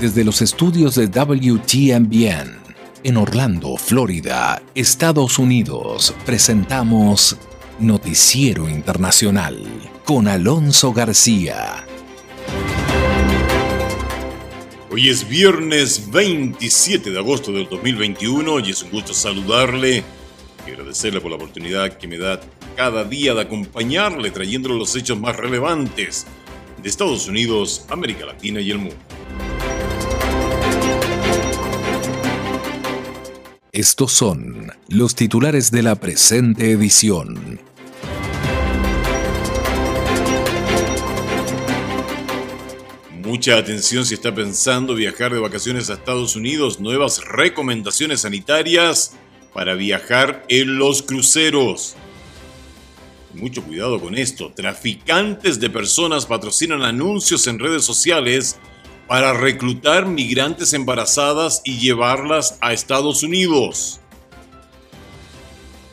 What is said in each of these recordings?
desde los estudios de WTMBN en Orlando, Florida, Estados Unidos, presentamos Noticiero Internacional con Alonso García. Hoy es viernes 27 de agosto del 2021 y es un gusto saludarle y agradecerle por la oportunidad que me da cada día de acompañarle trayéndole los hechos más relevantes de Estados Unidos, América Latina y el mundo. Estos son los titulares de la presente edición. Mucha atención si está pensando viajar de vacaciones a Estados Unidos. Nuevas recomendaciones sanitarias para viajar en los cruceros. Mucho cuidado con esto. Traficantes de personas patrocinan anuncios en redes sociales para reclutar migrantes embarazadas y llevarlas a Estados Unidos.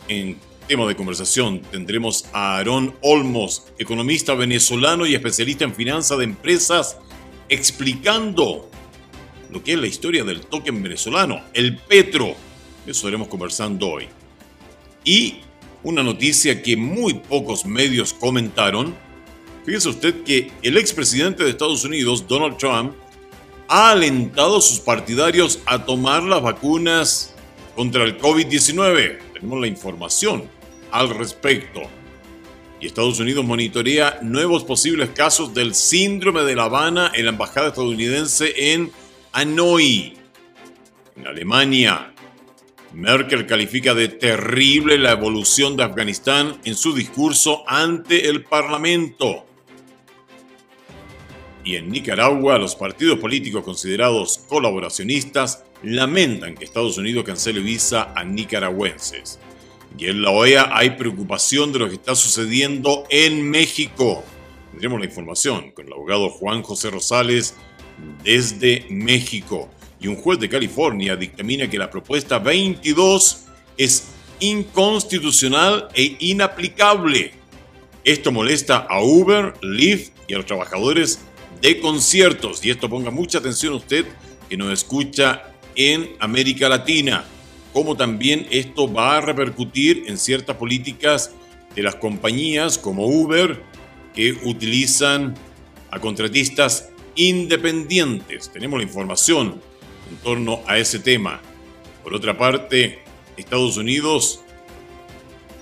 En tema de conversación tendremos a Aarón Olmos, economista venezolano y especialista en finanzas de empresas, explicando lo que es la historia del token venezolano, el Petro. Eso estaremos conversando hoy. Y una noticia que muy pocos medios comentaron. Fíjese usted que el expresidente de Estados Unidos, Donald Trump, ha alentado a sus partidarios a tomar las vacunas contra el COVID-19. Tenemos la información al respecto. Y Estados Unidos monitorea nuevos posibles casos del síndrome de La Habana en la embajada estadounidense en Hanoi, en Alemania. Merkel califica de terrible la evolución de Afganistán en su discurso ante el Parlamento. Y en Nicaragua, los partidos políticos considerados colaboracionistas lamentan que Estados Unidos cancele visa a nicaragüenses. Y en la OEA hay preocupación de lo que está sucediendo en México. Tendremos la información con el abogado Juan José Rosales desde México. Y un juez de California dictamina que la propuesta 22 es inconstitucional e inaplicable. Esto molesta a Uber, Lyft y a los trabajadores de conciertos. Y esto ponga mucha atención usted que nos escucha en América Latina, como también esto va a repercutir en ciertas políticas de las compañías como Uber que utilizan a contratistas independientes. Tenemos la información en torno a ese tema. Por otra parte, Estados Unidos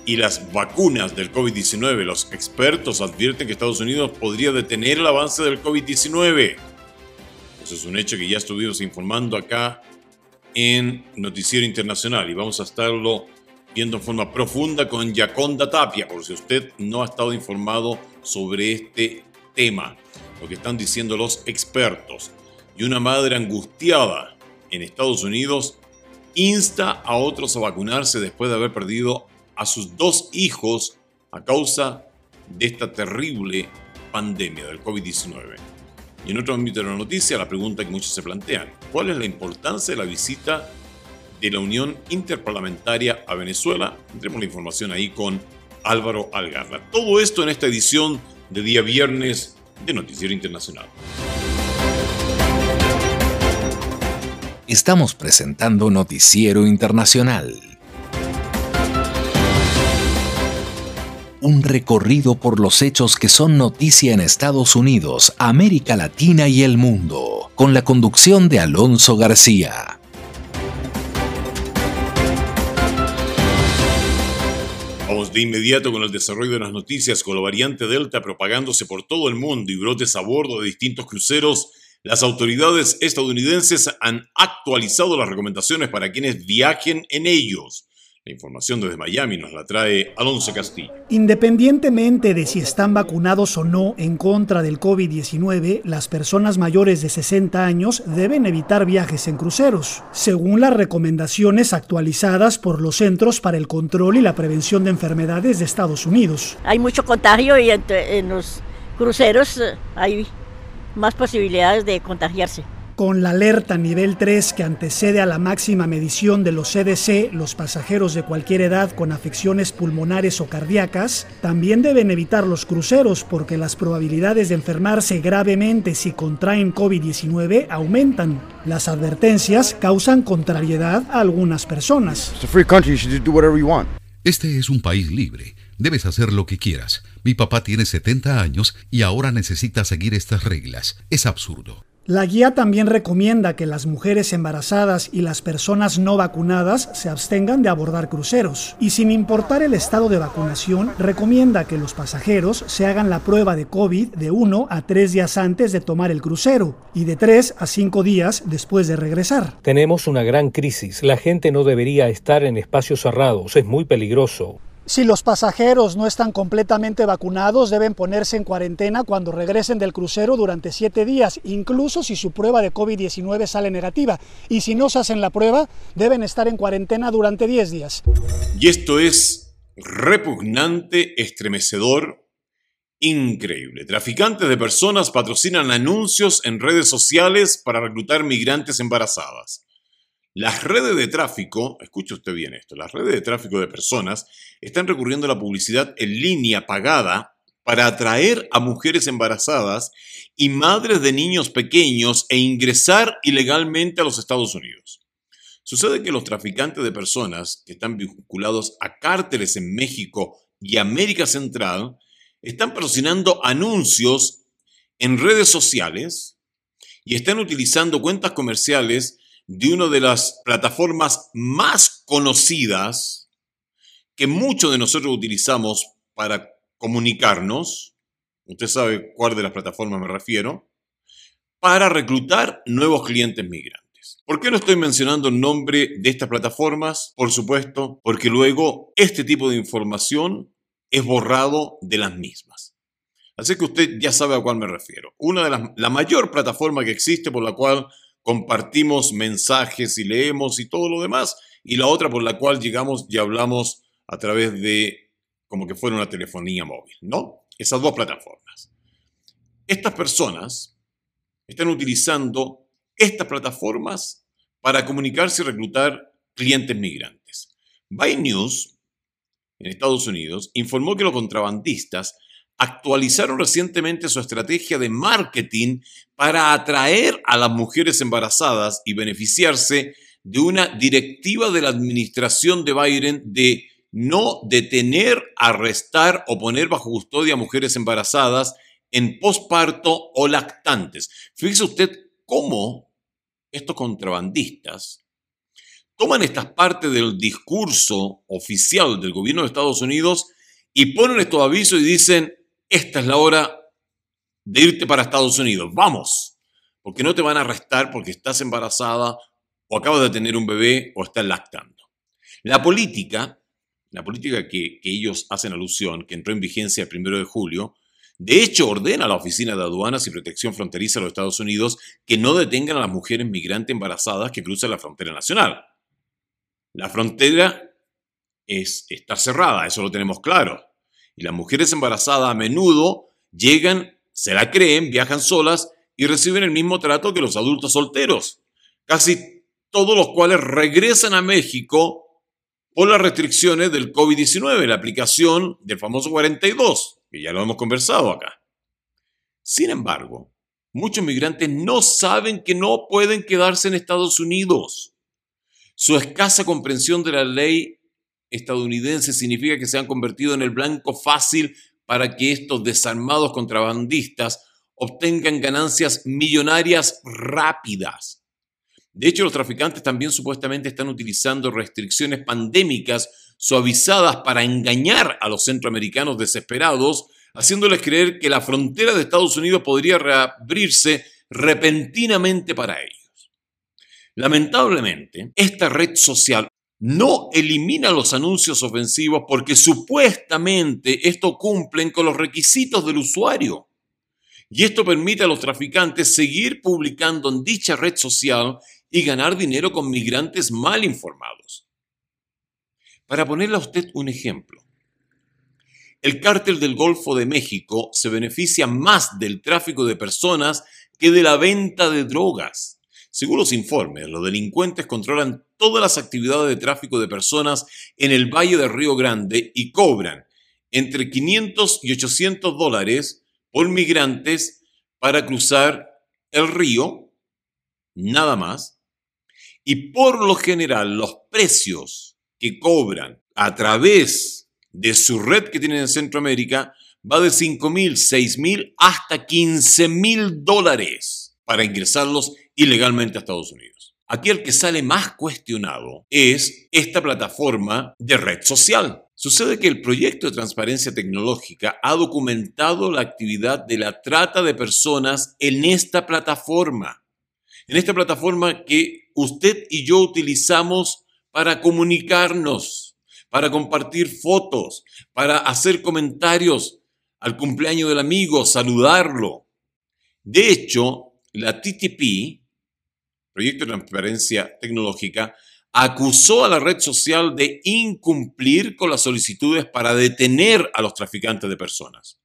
y las vacunas del COVID-19. Los expertos advierten que Estados Unidos podría detener el avance del COVID-19. Eso es un hecho que ya estuvimos informando acá en Noticiero Internacional y vamos a estarlo viendo en forma profunda con Yaconda Tapia, por si usted no ha estado informado sobre este tema, lo que están diciendo los expertos. Y una madre angustiada en Estados Unidos insta a otros a vacunarse después de haber perdido a sus dos hijos a causa de esta terrible pandemia del COVID-19. Y en otro ámbito de la noticia, la pregunta que muchos se plantean, ¿cuál es la importancia de la visita de la Unión Interparlamentaria a Venezuela? Tendremos la información ahí con Álvaro Algarra. Todo esto en esta edición de día viernes de Noticiero Internacional. Estamos presentando Noticiero Internacional. Un recorrido por los hechos que son noticia en Estados Unidos, América Latina y el mundo, con la conducción de Alonso García. Vamos de inmediato con el desarrollo de las noticias con la variante Delta propagándose por todo el mundo y brotes a bordo de distintos cruceros. Las autoridades estadounidenses han actualizado las recomendaciones para quienes viajen en ellos. La información desde Miami nos la trae Alonso Castillo. Independientemente de si están vacunados o no en contra del COVID-19, las personas mayores de 60 años deben evitar viajes en cruceros, según las recomendaciones actualizadas por los Centros para el Control y la Prevención de Enfermedades de Estados Unidos. Hay mucho contagio y en los cruceros eh, hay más posibilidades de contagiarse. Con la alerta nivel 3 que antecede a la máxima medición de los CDC, los pasajeros de cualquier edad con afecciones pulmonares o cardíacas también deben evitar los cruceros porque las probabilidades de enfermarse gravemente si contraen COVID-19 aumentan. Las advertencias causan contrariedad a algunas personas. Este es un país libre. Debes hacer lo que quieras. Mi papá tiene 70 años y ahora necesita seguir estas reglas. Es absurdo. La guía también recomienda que las mujeres embarazadas y las personas no vacunadas se abstengan de abordar cruceros y sin importar el estado de vacunación, recomienda que los pasajeros se hagan la prueba de COVID de 1 a 3 días antes de tomar el crucero y de 3 a 5 días después de regresar. Tenemos una gran crisis. La gente no debería estar en espacios cerrados. Es muy peligroso. Si los pasajeros no están completamente vacunados, deben ponerse en cuarentena cuando regresen del crucero durante siete días, incluso si su prueba de COVID-19 sale negativa. Y si no se hacen la prueba, deben estar en cuarentena durante 10 días. Y esto es repugnante, estremecedor, increíble. Traficantes de personas patrocinan anuncios en redes sociales para reclutar migrantes embarazadas. Las redes de tráfico, escuche usted bien esto, las redes de tráfico de personas están recurriendo a la publicidad en línea pagada para atraer a mujeres embarazadas y madres de niños pequeños e ingresar ilegalmente a los Estados Unidos. Sucede que los traficantes de personas que están vinculados a cárteles en México y América Central están patrocinando anuncios en redes sociales y están utilizando cuentas comerciales de una de las plataformas más conocidas que muchos de nosotros utilizamos para comunicarnos, usted sabe cuál de las plataformas me refiero, para reclutar nuevos clientes migrantes. ¿Por qué no estoy mencionando el nombre de estas plataformas? Por supuesto, porque luego este tipo de información es borrado de las mismas. Así que usted ya sabe a cuál me refiero. Una de las, la mayor plataforma que existe por la cual compartimos mensajes y leemos y todo lo demás, y la otra por la cual llegamos y hablamos a través de como que fuera una telefonía móvil, ¿no? Esas dos plataformas. Estas personas están utilizando estas plataformas para comunicarse y reclutar clientes migrantes. By News, en Estados Unidos, informó que los contrabandistas actualizaron recientemente su estrategia de marketing para atraer a las mujeres embarazadas y beneficiarse de una directiva de la administración de Biden de no detener, arrestar o poner bajo custodia a mujeres embarazadas en posparto o lactantes. Fíjese usted cómo estos contrabandistas toman estas partes del discurso oficial del gobierno de Estados Unidos y ponen estos avisos y dicen, esta es la hora de irte para Estados Unidos, vamos, porque no te van a arrestar porque estás embarazada o acabas de tener un bebé o estás lactando. La política, la política que, ellos hacen alusión, que entró en vigencia el primero de julio, de hecho, ordena a la Oficina de Aduanas y Protección Fronteriza de los Estados Unidos que no detengan a las mujeres migrantes embarazadas que cruzan la frontera nacional. La frontera es, está cerrada, eso lo tenemos claro. Y las mujeres embarazadas a menudo llegan, se la creen, viajan solas y reciben el mismo trato que los adultos solteros. Casi todos los cuales regresan a México por las restricciones del COVID-19, la aplicación del famoso 42, que ya lo hemos conversado acá. Sin embargo, muchos migrantes no saben que no pueden quedarse en Estados Unidos. Su escasa comprensión de la ley estadounidense significa que se han convertido en el blanco fácil para que estos desarmados contrabandistas obtengan ganancias millonarias rápidas. De hecho, los traficantes también supuestamente están utilizando restricciones pandémicas suavizadas para engañar a los centroamericanos desesperados, haciéndoles creer que la frontera de Estados Unidos podría reabrirse repentinamente para ellos. Lamentablemente, esta red social no elimina los anuncios ofensivos porque supuestamente esto cumplen con los requisitos del usuario. Y esto permite a los traficantes seguir publicando en dicha red social y ganar dinero con migrantes mal informados. Para ponerle a usted un ejemplo, el cártel del Golfo de México se beneficia más del tráfico de personas que de la venta de drogas. Según los informes, los delincuentes controlan todas las actividades de tráfico de personas en el Valle del Río Grande y cobran entre 500 y 800 dólares por migrantes para cruzar el río, nada más. Y por lo general, los precios que cobran a través de su red que tienen en Centroamérica va de 5 mil, 6 mil hasta 15 mil dólares para ingresarlos ilegalmente a Estados Unidos. Aquí el que sale más cuestionado es esta plataforma de red social. Sucede que el proyecto de transparencia tecnológica ha documentado la actividad de la trata de personas en esta plataforma. En esta plataforma que usted y yo utilizamos para comunicarnos, para compartir fotos, para hacer comentarios al cumpleaños del amigo, saludarlo. De hecho, la TTP, Proyecto de Transparencia Tecnológica, acusó a la red social de incumplir con las solicitudes para detener a los traficantes de personas.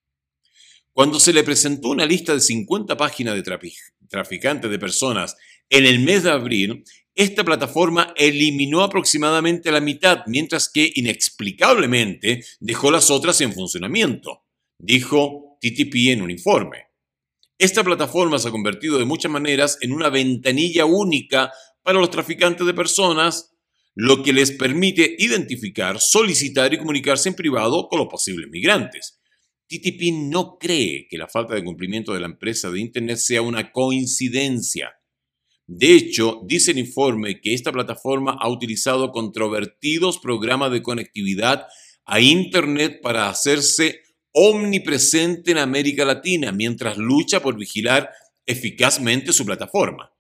Cuando se le presentó una lista de 50 páginas de traficantes de personas en el mes de abril, esta plataforma eliminó aproximadamente la mitad, mientras que inexplicablemente dejó las otras en funcionamiento dijo TTP en un informe. Esta plataforma se ha convertido de muchas maneras en una ventanilla única para los traficantes de personas, lo que les permite identificar, solicitar y comunicarse en privado con los posibles migrantes. TTP no cree que la falta de cumplimiento de la empresa de Internet sea una coincidencia. De hecho, dice el informe que esta plataforma ha utilizado controvertidos programas de conectividad a Internet para hacerse omnipresente en América Latina mientras lucha por vigilar eficazmente su plataforma.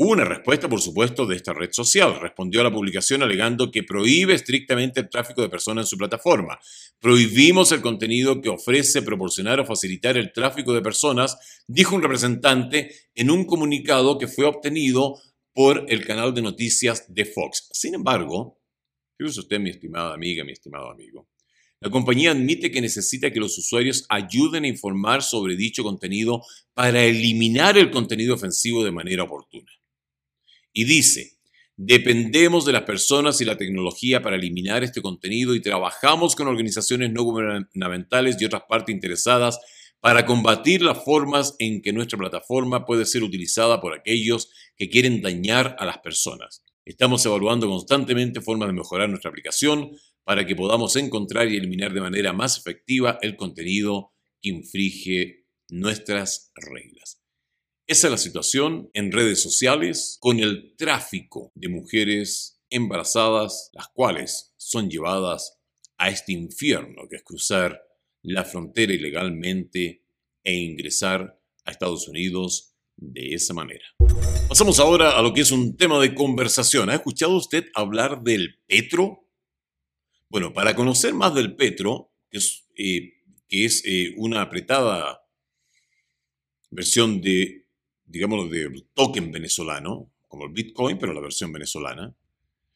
Hubo una respuesta, por supuesto, de esta red social. Respondió a la publicación alegando que prohíbe estrictamente el tráfico de personas en su plataforma. Prohibimos el contenido que ofrece proporcionar o facilitar el tráfico de personas, dijo un representante en un comunicado que fue obtenido por el canal de noticias de Fox. Sin embargo, fíjese usted, mi estimada amiga, mi estimado amigo, la compañía admite que necesita que los usuarios ayuden a informar sobre dicho contenido para eliminar el contenido ofensivo de manera oportuna. Y dice, dependemos de las personas y la tecnología para eliminar este contenido y trabajamos con organizaciones no gubernamentales y otras partes interesadas para combatir las formas en que nuestra plataforma puede ser utilizada por aquellos que quieren dañar a las personas. Estamos evaluando constantemente formas de mejorar nuestra aplicación para que podamos encontrar y eliminar de manera más efectiva el contenido que infringe nuestras reglas. Esa es la situación en redes sociales con el tráfico de mujeres embarazadas, las cuales son llevadas a este infierno que es cruzar la frontera ilegalmente e ingresar a Estados Unidos de esa manera. Pasamos ahora a lo que es un tema de conversación. ¿Ha escuchado usted hablar del petro? Bueno, para conocer más del Petro, que es, eh, que es eh, una apretada versión de, digamos, de token venezolano, como el Bitcoin, pero la versión venezolana,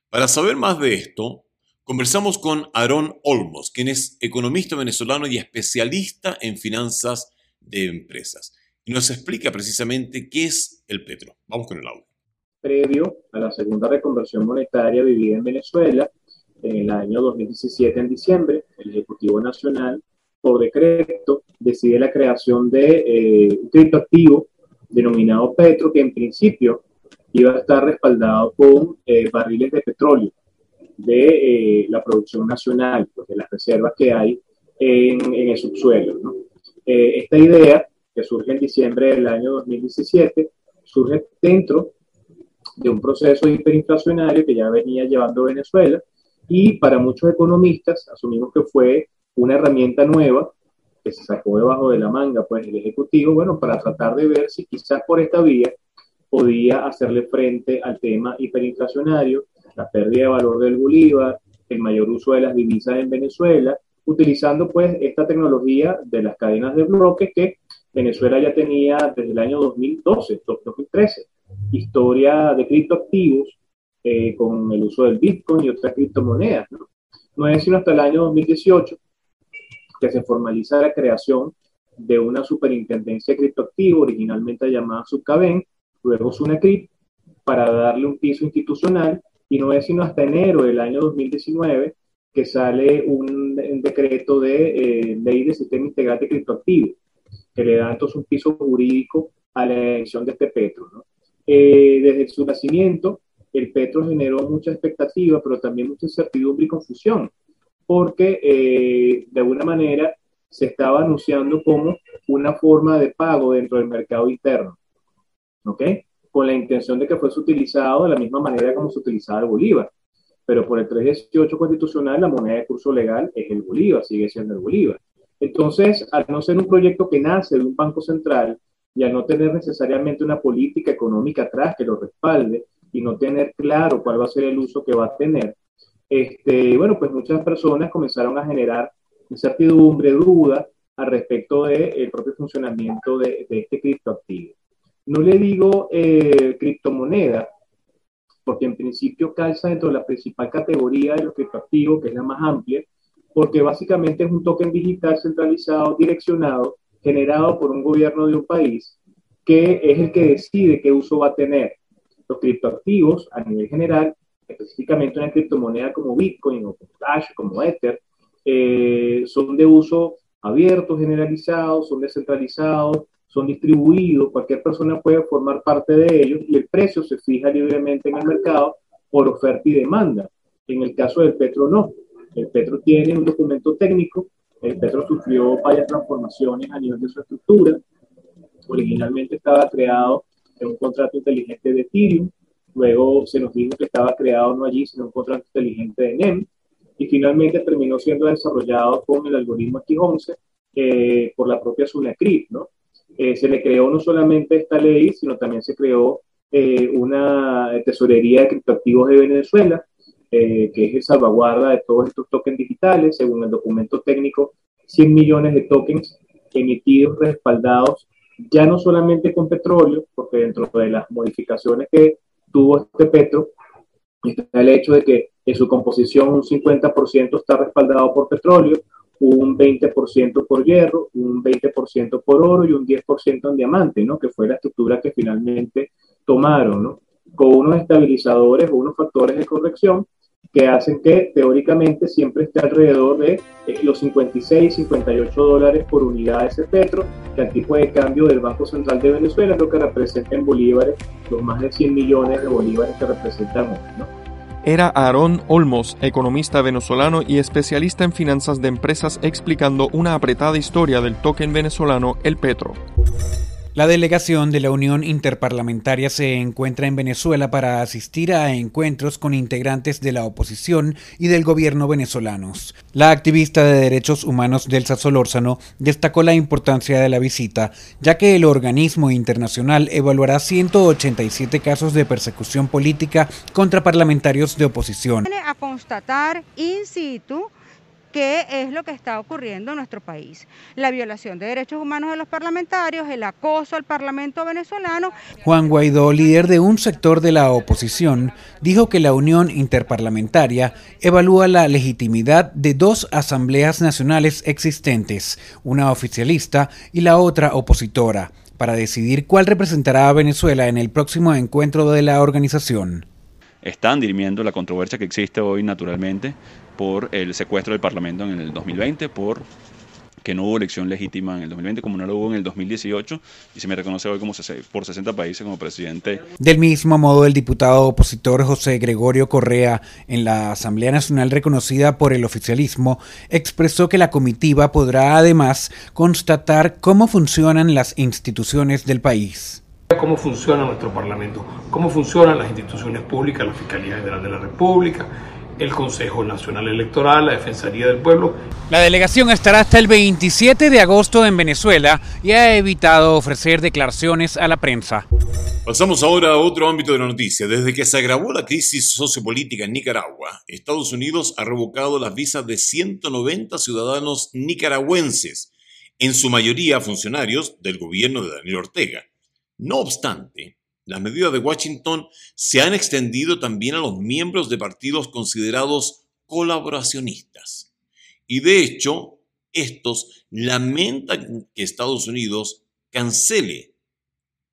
para saber más de esto, conversamos con Aarón Olmos, quien es economista venezolano y especialista en finanzas de empresas. Y nos explica precisamente qué es el Petro. Vamos con el audio. Previo a la segunda reconversión monetaria vivida en Venezuela, en el año 2017, en diciembre, el Ejecutivo Nacional, por decreto, decide la creación de eh, un criptoactivo denominado Petro, que en principio iba a estar respaldado con eh, barriles de petróleo de eh, la producción nacional, pues, de las reservas que hay en, el subsuelo. esta idea, que surge en diciembre del año 2017, surge dentro de un proceso hiperinflacionario que ya venía llevando Venezuela, y para muchos economistas asumimos que fue una herramienta nueva que se sacó debajo de la manga, pues el Ejecutivo, bueno, para tratar de ver si quizás por esta vía podía hacerle frente al tema hiperinflacionario, la pérdida de valor del Bolívar, el mayor uso de las divisas en Venezuela, utilizando pues esta tecnología de las cadenas de bloques que Venezuela ya tenía desde el año 2012, 2013. Historia de criptoactivos eh, con el uso del Bitcoin y otras criptomonedas. ¿no? no es sino hasta el año 2018 que se formaliza la creación de una superintendencia de criptoactivos, originalmente llamada Subcaben, luego Sunacrip, para darle un piso institucional, y no es sino hasta enero del año 2019 que sale un, decreto de eh, ley de sistema integral de criptoactivos, que le da entonces un piso jurídico a la elección de este petro. ¿no? Eh, desde su nacimiento, el petro generó mucha expectativa, pero también mucha incertidumbre y confusión, porque eh, de alguna manera se estaba anunciando como una forma de pago dentro del mercado interno, ¿ok? Con la intención de que fuese utilizado de la misma manera como se utilizaba el Bolívar. Pero por el 318 constitucional, la moneda de curso legal es el Bolívar, sigue siendo el Bolívar. Entonces, al no ser un proyecto que nace de un banco central y al no tener necesariamente una política económica atrás que lo respalde y no tener claro cuál va a ser el uso que va a tener, este, bueno, pues muchas personas comenzaron a generar incertidumbre, duda al respecto del propio funcionamiento de, este criptoactivo. No le digo eh, criptomoneda, porque en principio calza dentro de la principal categoría de los criptoactivos, que es la más amplia, porque básicamente es un token digital centralizado, direccionado, generado por un gobierno de un país, que es el que decide qué uso va a tener. Los criptoactivos, a nivel general, específicamente una criptomoneda como Bitcoin o como Dash, como Ether, eh, son de uso abierto, generalizado, son descentralizados, son distribuidos, cualquier persona puede formar parte de ellos y el precio se fija libremente en el mercado por oferta y demanda. En el caso del petro no. El petro tiene un documento técnico, el petro sufrió varias transformaciones a nivel de su estructura. Originalmente estaba creado un contrato inteligente de Ethereum, luego se nos dijo que estaba creado no allí, sino un contrato inteligente de NEM, y finalmente terminó siendo desarrollado con el algoritmo X11 eh, por la propia Sunacrypt, ¿no? Eh, se le creó no solamente esta ley, sino también se creó eh, una tesorería de criptoactivos de Venezuela, que es el salvaguarda de todos estos tokens digitales, según el documento técnico, 100 millones de tokens emitidos, respaldados, ya no solamente con petróleo, porque dentro de las modificaciones que tuvo este petro, está el hecho de que en su composición un 50% está respaldado por petróleo, un 20% por hierro, un 20% por oro y un 10% en diamante, ¿no? que fue la estructura que finalmente tomaron, ¿no? con unos estabilizadores o unos factores de corrección que hacen que teóricamente siempre esté alrededor de eh, los 56, 58 dólares por unidad de ese petro, que al tipo de cambio del Banco Central de Venezuela es lo que representa en bolívares los más de 100 millones de bolívares que representan hoy. ¿no? Era Aarón Olmos, economista venezolano y especialista en finanzas de empresas, explicando una apretada historia del token venezolano El Petro. La delegación de la Unión Interparlamentaria se encuentra en Venezuela para asistir a encuentros con integrantes de la oposición y del gobierno venezolanos. La activista de derechos humanos Delsa Solórzano destacó la importancia de la visita, ya que el organismo internacional evaluará 187 casos de persecución política contra parlamentarios de oposición. A constatar in situ qué es lo que está ocurriendo en nuestro país. La violación de derechos humanos de los parlamentarios, el acoso al Parlamento venezolano. Juan Guaidó, líder de un sector de la oposición, dijo que la Unión Interparlamentaria evalúa la legitimidad de dos asambleas nacionales existentes, una oficialista y la otra opositora, para decidir cuál representará a Venezuela en el próximo encuentro de la organización están dirimiendo la controversia que existe hoy naturalmente por el secuestro del Parlamento en el 2020, por que no hubo elección legítima en el 2020 como no lo hubo en el 2018 y se me reconoce hoy como por 60 países como presidente. Del mismo modo, el diputado opositor José Gregorio Correa, en la Asamblea Nacional reconocida por el oficialismo, expresó que la comitiva podrá además constatar cómo funcionan las instituciones del país cómo funciona nuestro Parlamento, cómo funcionan las instituciones públicas, la Fiscalía General de la República, el Consejo Nacional Electoral, la Defensoría del Pueblo. La delegación estará hasta el 27 de agosto en Venezuela y ha evitado ofrecer declaraciones a la prensa. Pasamos ahora a otro ámbito de la noticia. Desde que se agravó la crisis sociopolítica en Nicaragua, Estados Unidos ha revocado las visas de 190 ciudadanos nicaragüenses, en su mayoría funcionarios del gobierno de Daniel Ortega. No obstante, las medidas de Washington se han extendido también a los miembros de partidos considerados colaboracionistas. Y de hecho, estos lamentan que Estados Unidos cancele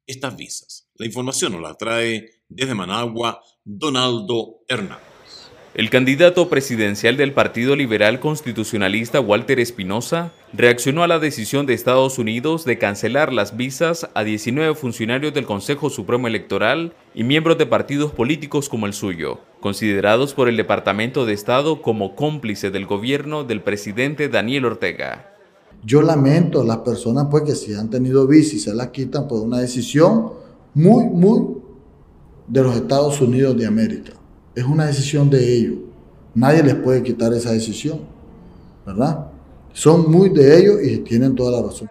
estas visas. La información nos la trae desde Managua Donaldo Hernández. El candidato presidencial del Partido Liberal Constitucionalista Walter Espinosa reaccionó a la decisión de Estados Unidos de cancelar las visas a 19 funcionarios del Consejo Supremo Electoral y miembros de partidos políticos como el suyo, considerados por el Departamento de Estado como cómplices del gobierno del presidente Daniel Ortega. Yo lamento a las personas pues que si han tenido visas y se las quitan por una decisión muy, muy de los Estados Unidos de América. Es una decisión de ellos. Nadie les puede quitar esa decisión, ¿verdad? Son muy de ellos y tienen toda la razón.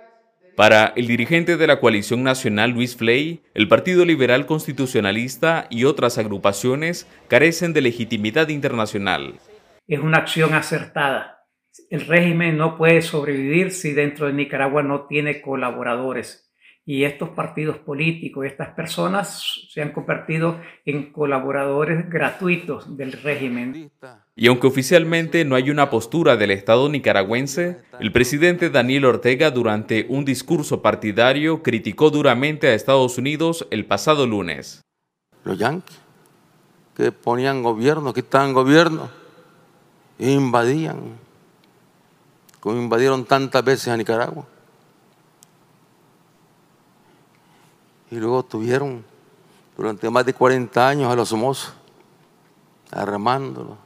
Para el dirigente de la coalición nacional Luis Flay, el Partido Liberal Constitucionalista y otras agrupaciones carecen de legitimidad internacional. Es una acción acertada. El régimen no puede sobrevivir si dentro de Nicaragua no tiene colaboradores y estos partidos políticos, estas personas se han convertido en colaboradores gratuitos del régimen. Y aunque oficialmente no hay una postura del Estado nicaragüense, el presidente Daniel Ortega durante un discurso partidario criticó duramente a Estados Unidos el pasado lunes. Los yanquis que ponían gobierno, que estaban en gobierno, invadían, como invadieron tantas veces a Nicaragua y luego tuvieron durante más de 40 años a los somos armándolo.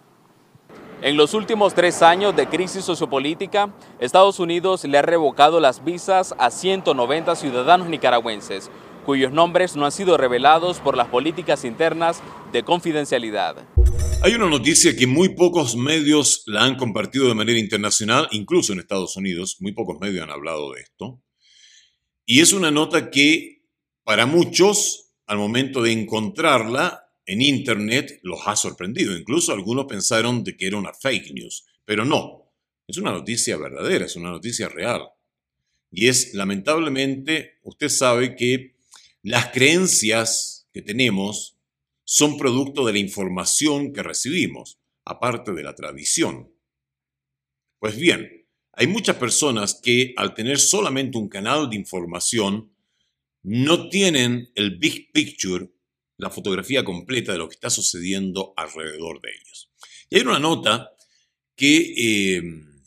En los últimos tres años de crisis sociopolítica, Estados Unidos le ha revocado las visas a 190 ciudadanos nicaragüenses, cuyos nombres no han sido revelados por las políticas internas de confidencialidad. Hay una noticia que muy pocos medios la han compartido de manera internacional, incluso en Estados Unidos, muy pocos medios han hablado de esto, y es una nota que para muchos, al momento de encontrarla en Internet, los ha sorprendido. Incluso algunos pensaron de que era una fake news, pero no. Es una noticia verdadera, es una noticia real. Y es, lamentablemente, usted sabe que las creencias que tenemos son producto de la información que recibimos, aparte de la tradición. Pues bien, hay muchas personas que al tener solamente un canal de información no tienen el big picture, la fotografía completa de lo que está sucediendo alrededor de ellos. Y hay una nota que, em,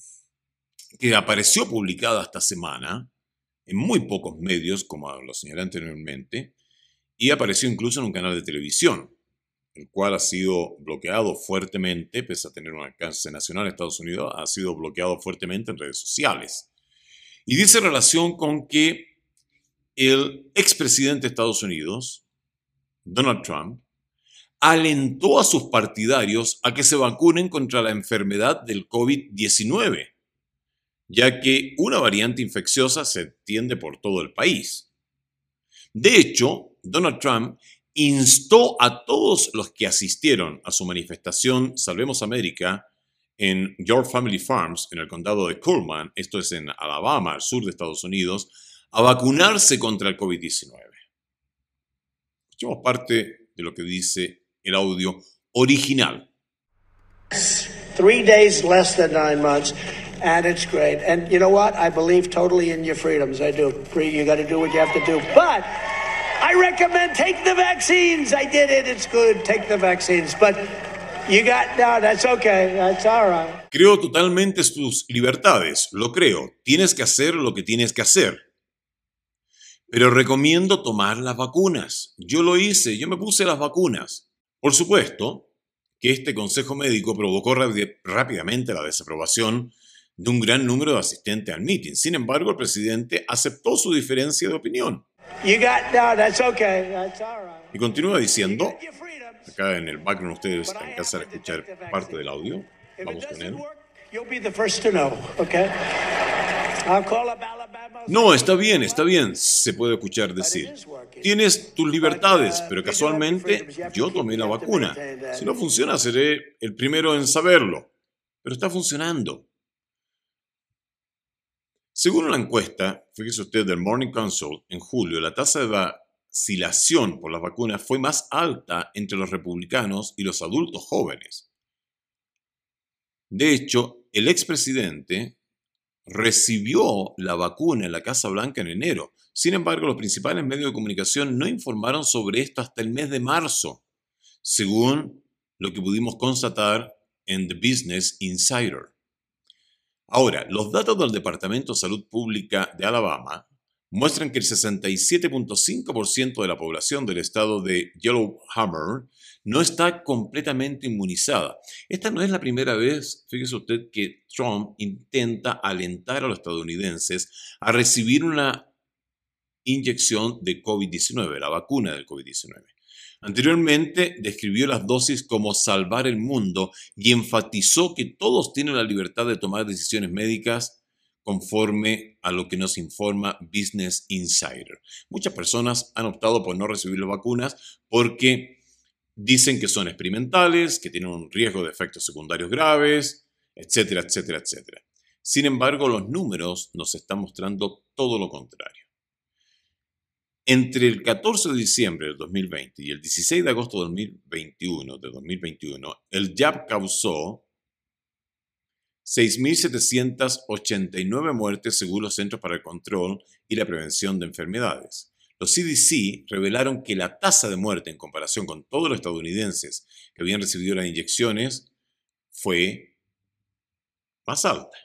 que apareció publicada esta semana en muy pocos medios, como lo señalé anteriormente, y apareció incluso en un canal de televisión, el cual ha sido bloqueado fuertemente, pese a tener un alcance nacional en Estados Unidos, ha sido bloqueado fuertemente en redes sociales. Y dice relación con que el expresidente de Estados Unidos, Donald Trump, alentó a sus partidarios a que se vacunen contra la enfermedad del COVID-19, ya que una variante infecciosa se extiende por todo el país. De hecho, Donald Trump instó a todos los que asistieron a su manifestación Salvemos América en Your Family Farms, en el condado de Cullman, esto es en Alabama, al sur de Estados Unidos, a vacunarse contra el COVID-19. Escuchemos parte de lo que dice el audio original. Three days less than nine months, and it's great. And you know what? I believe totally in your freedoms. I do. You got to do what you have to do. But I recommend take the vaccines. I did it. It's good. Take the vaccines. But you got no. That's okay. That's all right. Creo totalmente tus libertades. Lo creo. Tienes que hacer lo que tienes que hacer. Pero recomiendo tomar las vacunas. Yo lo hice, yo me puse las vacunas. Por supuesto que este consejo médico provocó rápidamente la desaprobación de un gran número de asistentes al meeting. Sin embargo, el presidente aceptó su diferencia de opinión. Y continúa diciendo, acá en el background ustedes alcanzan a escuchar parte del audio. Vamos con él. No, está bien, está bien, se puede escuchar decir. Tienes tus libertades, pero casualmente yo tomé la vacuna. Si no funciona, seré el primero en saberlo. Pero está funcionando. Según una encuesta, fíjese usted, del Morning Consult, en julio, la tasa de vacilación por las vacunas fue más alta entre los republicanos y los adultos jóvenes. De hecho, el expresidente recibió la vacuna en la Casa Blanca en enero. Sin embargo, los principales medios de comunicación no informaron sobre esto hasta el mes de marzo, según lo que pudimos constatar en The Business Insider. Ahora, los datos del Departamento de Salud Pública de Alabama muestran que el 67.5% de la población del estado de Yellowhammer no está completamente inmunizada. Esta no es la primera vez, fíjese usted, que Trump intenta alentar a los estadounidenses a recibir una inyección de COVID-19, la vacuna del COVID-19. Anteriormente describió las dosis como salvar el mundo y enfatizó que todos tienen la libertad de tomar decisiones médicas conforme a lo que nos informa Business Insider. Muchas personas han optado por no recibir las vacunas porque dicen que son experimentales, que tienen un riesgo de efectos secundarios graves, etcétera, etcétera, etcétera. Sin embargo, los números nos están mostrando todo lo contrario. Entre el 14 de diciembre del 2020 y el 16 de agosto de 2021, de 2021 el jab causó 6.789 muertes según los Centros para el Control y la Prevención de Enfermedades. Los CDC revelaron que la tasa de muerte en comparación con todos los estadounidenses que habían recibido las inyecciones fue más alta.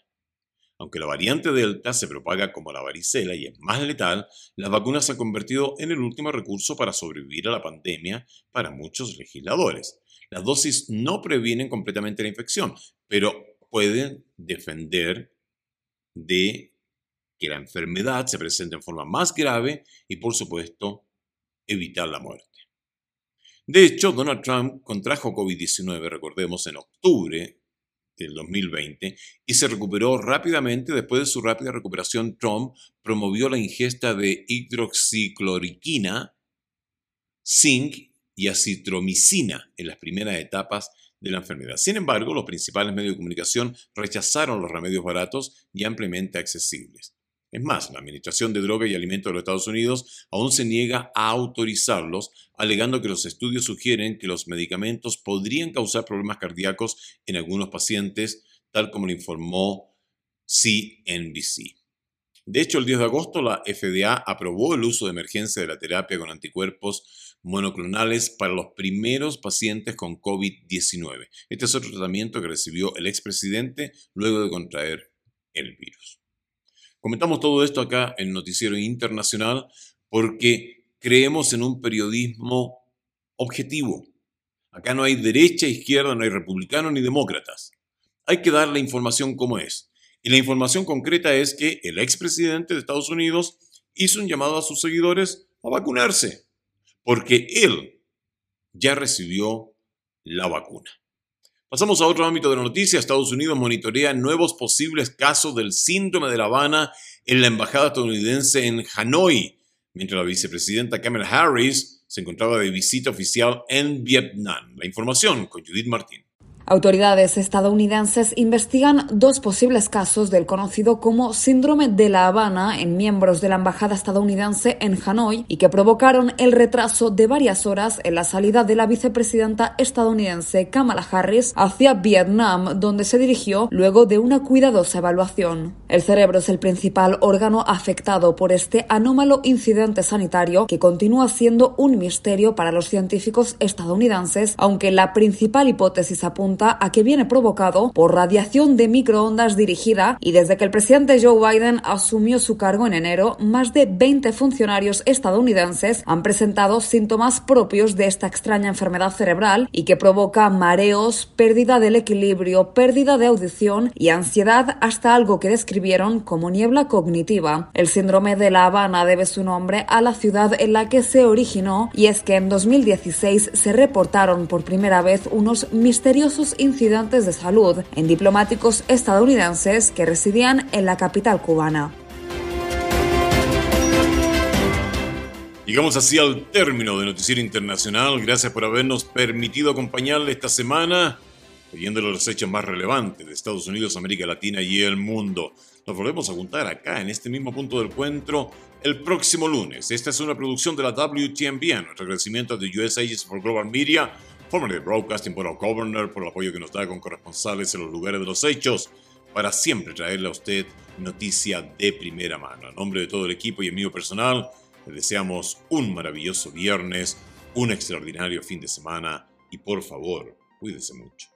Aunque la variante Delta se propaga como la varicela y es más letal, las vacunas se han convertido en el último recurso para sobrevivir a la pandemia para muchos legisladores. Las dosis no previenen completamente la infección, pero pueden defender de que la enfermedad se presente en forma más grave y, por supuesto, evitar la muerte. De hecho, Donald Trump contrajo COVID-19, recordemos, en octubre del 2020 y se recuperó rápidamente. Después de su rápida recuperación, Trump promovió la ingesta de hidroxicloroquina, zinc y acitromicina en las primeras etapas de la enfermedad. Sin embargo, los principales medios de comunicación rechazaron los remedios baratos y ampliamente accesibles. Es más, la Administración de Drogas y Alimentos de los Estados Unidos aún se niega a autorizarlos, alegando que los estudios sugieren que los medicamentos podrían causar problemas cardíacos en algunos pacientes, tal como lo informó CNBC. De hecho, el 10 de agosto la FDA aprobó el uso de emergencia de la terapia con anticuerpos monoclonales para los primeros pacientes con COVID-19. Este es otro tratamiento que recibió el expresidente luego de contraer el virus. Comentamos todo esto acá en Noticiero Internacional porque creemos en un periodismo objetivo. Acá no hay derecha, izquierda, no hay republicanos ni demócratas. Hay que dar la información como es. Y la información concreta es que el expresidente de Estados Unidos hizo un llamado a sus seguidores a vacunarse, porque él ya recibió la vacuna. Pasamos a otro ámbito de la noticia. Estados Unidos monitorea nuevos posibles casos del síndrome de La Habana en la embajada estadounidense en Hanoi, mientras la vicepresidenta Kamala Harris se encontraba de visita oficial en Vietnam. La información con Judith Martín. Autoridades estadounidenses investigan dos posibles casos del conocido como síndrome de La Habana en miembros de la embajada estadounidense en Hanoi y que provocaron el retraso de varias horas en la salida de la vicepresidenta estadounidense Kamala Harris hacia Vietnam, donde se dirigió luego de una cuidadosa evaluación. El cerebro es el principal órgano afectado por este anómalo incidente sanitario que continúa siendo un misterio para los científicos estadounidenses, aunque la principal hipótesis apunta a que viene provocado por radiación de microondas dirigida y desde que el presidente Joe Biden asumió su cargo en enero, más de 20 funcionarios estadounidenses han presentado síntomas propios de esta extraña enfermedad cerebral y que provoca mareos, pérdida del equilibrio, pérdida de audición y ansiedad hasta algo que describieron como niebla cognitiva. El síndrome de La Habana debe su nombre a la ciudad en la que se originó y es que en 2016 se reportaron por primera vez unos misteriosos incidentes de salud en diplomáticos estadounidenses que residían en la capital cubana. Llegamos así al término de Noticiero Internacional. Gracias por habernos permitido acompañarle esta semana, oyendo los hechos más relevantes de Estados Unidos, América Latina y el mundo. Nos volvemos a juntar acá, en este mismo punto del encuentro, el próximo lunes. Esta es una producción de la WTMBN. Nuestro agradecimiento de US Agency for Global Media de Broadcasting por el Governor, por el apoyo que nos da con corresponsales en los lugares de los hechos, para siempre traerle a usted noticia de primera mano. A nombre de todo el equipo y el mío personal, les deseamos un maravilloso viernes, un extraordinario fin de semana y por favor, cuídese mucho.